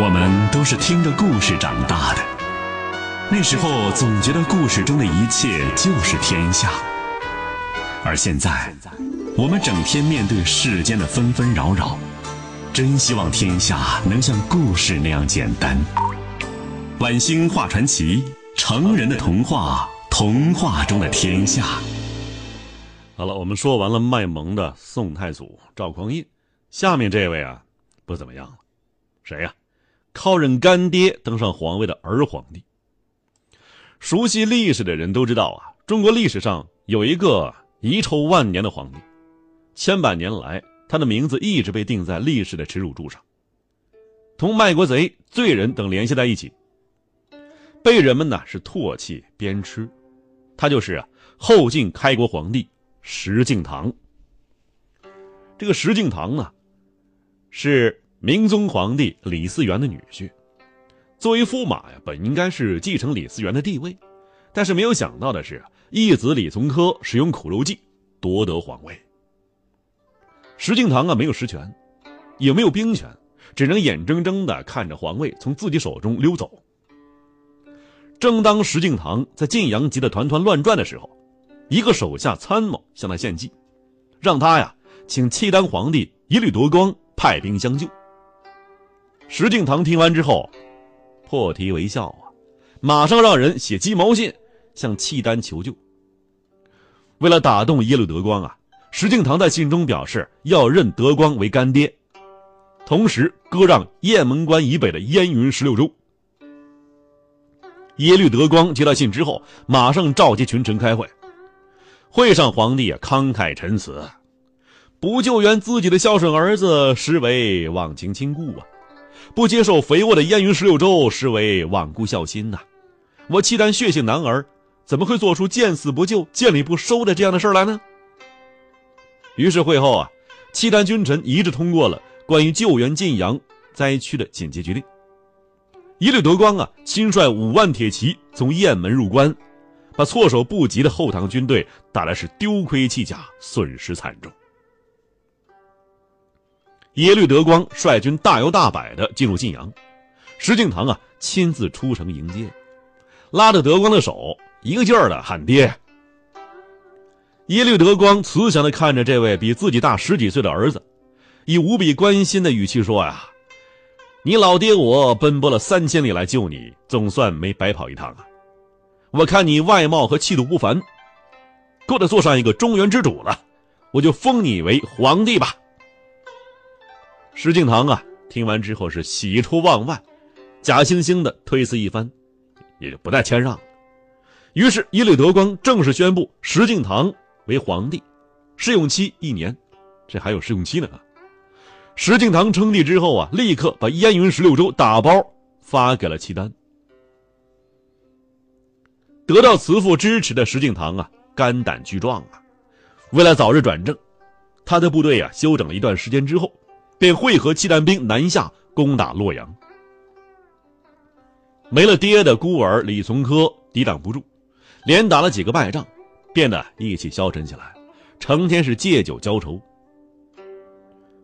我们都是听着故事长大的，那时候总觉得故事中的一切就是天下，而现在，我们整天面对世间的纷纷扰扰，真希望天下能像故事那样简单。晚星画传奇，成人的童话，童话中的天下。好了，我们说完了卖萌的宋太祖赵匡胤，下面这位啊，不怎么样了，谁呀？靠任干爹登上皇位的儿皇帝。熟悉历史的人都知道啊，中国历史上有一个遗臭万年的皇帝，千百年来他的名字一直被钉在历史的耻辱柱上，同卖国贼、罪人等联系在一起，被人们呢是唾弃鞭笞。他就是啊后晋开国皇帝石敬瑭。这个石敬瑭呢，是。明宗皇帝李嗣源的女婿，作为驸马呀，本应该是继承李嗣源的地位，但是没有想到的是，义子李从珂使用苦肉计夺得皇位。石敬瑭啊，没有实权，也没有兵权，只能眼睁睁的看着皇位从自己手中溜走。正当石敬瑭在晋阳急得团团乱转的时候，一个手下参谋向他献计，让他呀请契丹皇帝一律夺光派兵相救。石敬瑭听完之后，破涕为笑啊，马上让人写鸡毛信向契丹求救。为了打动耶律德光啊，石敬瑭在信中表示要认德光为干爹，同时割让雁门关以北的燕云十六州。耶律德光接到信之后，马上召集群臣开会。会上，皇帝啊慷慨陈词，不救援自己的孝顺儿子，实为忘情亲故啊。不接受肥沃的燕云十六州，实为罔顾孝心呐！我契丹血性男儿，怎么会做出见死不救、见礼不收的这样的事儿来呢？于是会后啊，契丹君臣一致通过了关于救援晋阳灾区的紧急决定。耶律德光啊，亲率五万铁骑从雁门入关，把措手不及的后唐军队打的是丢盔弃甲，损失惨重。耶律德光率军大摇大摆的进入晋阳，石敬瑭啊亲自出城迎接，拉着德光的手，一个劲儿的喊爹。耶律德光慈祥的看着这位比自己大十几岁的儿子，以无比关心的语气说：“呀，你老爹我奔波了三千里来救你，总算没白跑一趟啊！我看你外貌和气度不凡，够得做上一个中原之主了，我就封你为皇帝吧。”石敬瑭啊，听完之后是喜出望外，假惺惺的推辞一番，也就不再谦让。于是耶律德光正式宣布石敬瑭为皇帝，试用期一年，这还有试用期呢。石敬瑭称帝之后啊，立刻把燕云十六州打包发给了契丹。得到慈父支持的石敬瑭啊，肝胆俱壮啊，为了早日转正，他的部队啊休整了一段时间之后。便会合契丹兵南下攻打洛阳，没了爹的孤儿李从珂抵挡不住，连打了几个败仗，变得意气消沉起来，成天是借酒浇愁。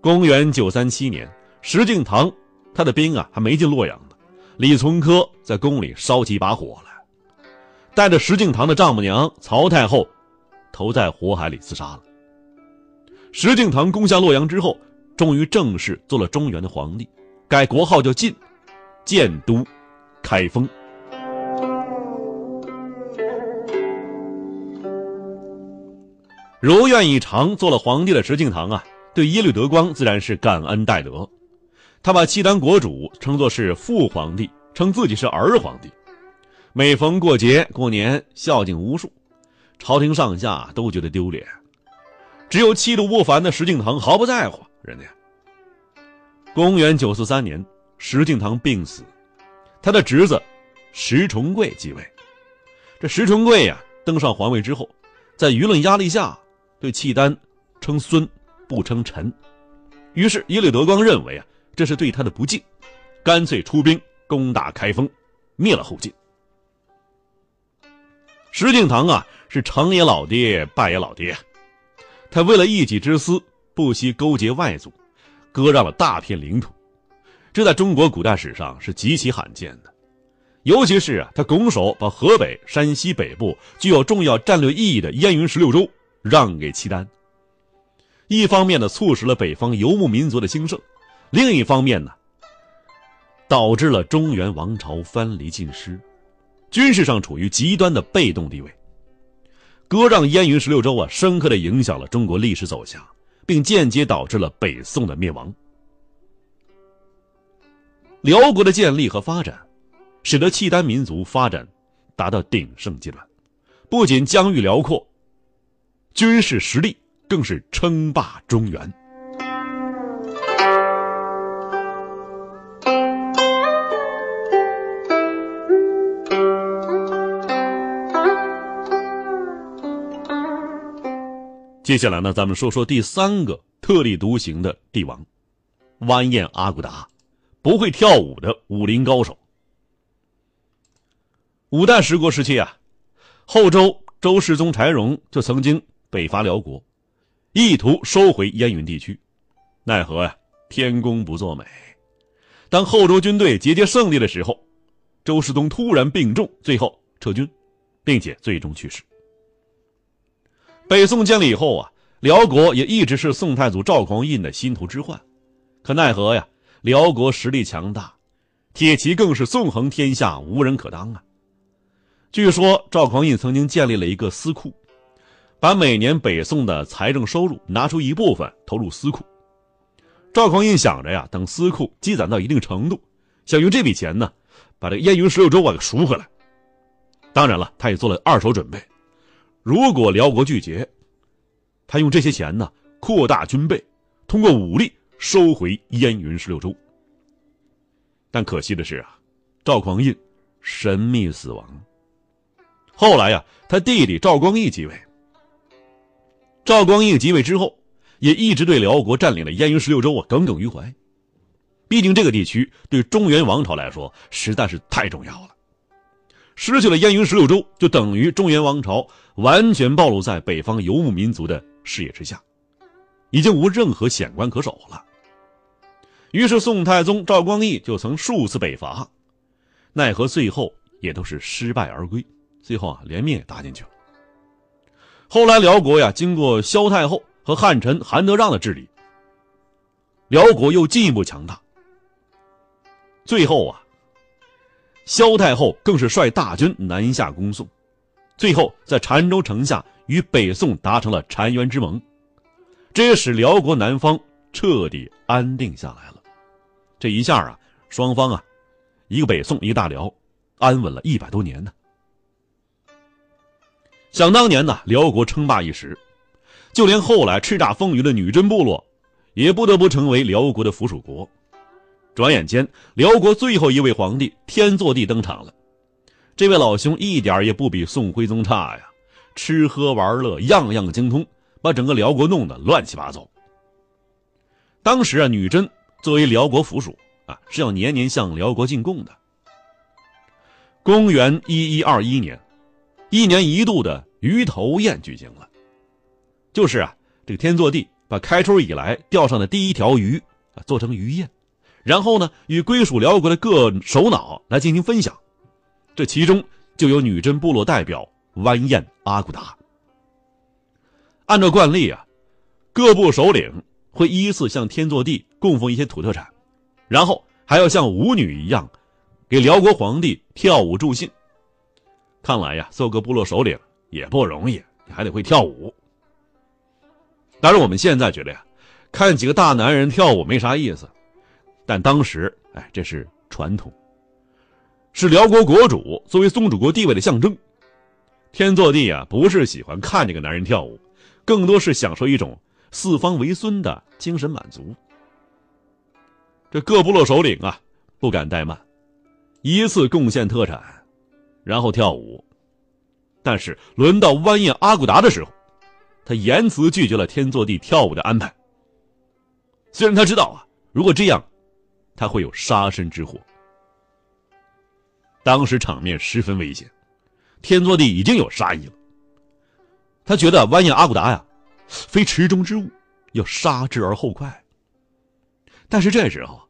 公元九三七年，石敬瑭他的兵啊还没进洛阳呢，李从珂在宫里烧起一把火来，带着石敬瑭的丈母娘曹太后，投在火海里自杀了。石敬瑭攻下洛阳之后。终于正式做了中原的皇帝，改国号叫晋，建都，开封。如愿以偿做了皇帝的石敬瑭啊，对耶律德光自然是感恩戴德。他把契丹国主称作是父皇帝，称自己是儿皇帝。每逢过节过年，孝敬无数，朝廷上下都觉得丢脸。只有气度不凡的石敬瑭毫不在乎。人家，公元九四三年，石敬瑭病死，他的侄子石重贵继位。这石重贵呀，登上皇位之后，在舆论压力下，对契丹称孙不称臣。于是耶律德光认为啊，这是对他的不敬，干脆出兵攻打开封，灭了后晋。石敬瑭啊，是成也老爹，败也老爹，他为了一己之私。不惜勾结外族，割让了大片领土，这在中国古代史上是极其罕见的。尤其是啊，他拱手把河北、山西北部具有重要战略意义的燕云十六州让给契丹。一方面呢，促使了北方游牧民族的兴盛；另一方面呢，导致了中原王朝藩篱尽失，军事上处于极端的被动地位。割让燕云十六州啊，深刻的影响了中国历史走向，并间接导致了北宋的灭亡。辽国的建立和发展，使得契丹民族发展达到鼎盛阶段，不仅疆域辽阔，军事实力更是称霸中原。接下来呢，咱们说说第三个特立独行的帝王——完颜阿骨达，不会跳舞的武林高手。五代十国时期啊，后周周世宗柴荣就曾经北伐辽国，意图收回燕云地区，奈何呀，天公不作美。当后周军队节节胜利的时候，周世宗突然病重，最后撤军，并且最终去世。北宋建立以后啊，辽国也一直是宋太祖赵匡胤的心头之患，可奈何呀，辽国实力强大，铁骑更是纵横天下，无人可当啊。据说赵匡胤曾经建立了一个私库，把每年北宋的财政收入拿出一部分投入私库。赵匡胤想着呀，等私库积攒到一定程度，想用这笔钱呢，把这个燕云十六州啊给赎回来。当然了，他也做了二手准备。如果辽国拒绝，他用这些钱呢扩大军备，通过武力收回燕云十六州。但可惜的是啊，赵匡胤神秘死亡。后来呀，他弟弟赵光义继位。赵光义继位之后，也一直对辽国占领了燕云十六州啊耿耿于怀。毕竟这个地区对中原王朝来说实在是太重要了。失去了燕云十六州，就等于中原王朝完全暴露在北方游牧民族的视野之下，已经无任何险关可守了。于是，宋太宗赵光义就曾数次北伐，奈何最后也都是失败而归，最后啊，连命也搭进去了。后来，辽国呀，经过萧太后和汉臣韩德让的治理，辽国又进一步强大。最后啊。萧太后更是率大军南下攻宋，最后在澶州城下与北宋达成了澶渊之盟，这也使辽国南方彻底安定下来了。这一下啊，双方啊，一个北宋，一个大辽，安稳了一百多年呢。想当年呢，辽国称霸一时，就连后来叱咤风云的女真部落，也不得不成为辽国的附属国。转眼间，辽国最后一位皇帝天祚帝登场了。这位老兄一点也不比宋徽宗差呀，吃喝玩乐样样精通，把整个辽国弄得乱七八糟。当时啊，女真作为辽国附属啊，是要年年向辽国进贡的。公元一一二一年，一年一度的鱼头宴举行了，就是啊，这个天祚帝把开春以来钓上的第一条鱼啊，做成鱼宴。然后呢，与归属辽国的各首脑来进行分享，这其中就有女真部落代表完颜阿骨达。按照惯例啊，各部首领会依次向天祚帝供奉一些土特产，然后还要像舞女一样，给辽国皇帝跳舞助兴。看来呀，做个部落首领也不容易，你还得会跳舞。当然，我们现在觉得呀，看几个大男人跳舞没啥意思。但当时，哎，这是传统，是辽国国主作为宗主国地位的象征。天祚帝啊，不是喜欢看这个男人跳舞，更多是享受一种四方为孙的精神满足。这各部落首领啊，不敢怠慢，依次贡献特产，然后跳舞。但是轮到完颜阿骨达的时候，他严词拒绝了天祚帝跳舞的安排。虽然他知道啊，如果这样，他会有杀身之祸。当时场面十分危险，天祚帝已经有杀意了。他觉得完颜阿骨达呀，非池中之物，要杀之而后快。但是这时候，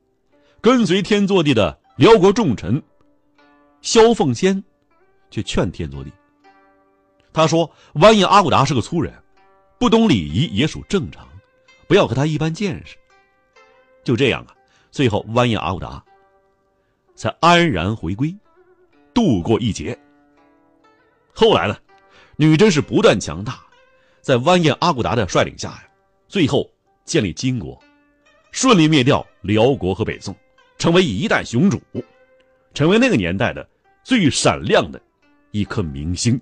跟随天祚帝的辽国重臣萧凤仙，却劝天祚帝。他说：“完颜阿骨达是个粗人，不懂礼仪也属正常，不要和他一般见识。”就这样啊，最后完颜阿骨达才安然回归，度过一劫。后来呢，女真是不断强大，在完颜阿骨达的率领下呀，最后建立金国，顺利灭掉辽国和北宋，成为一代雄主，成为那个年代的最闪亮的一颗明星。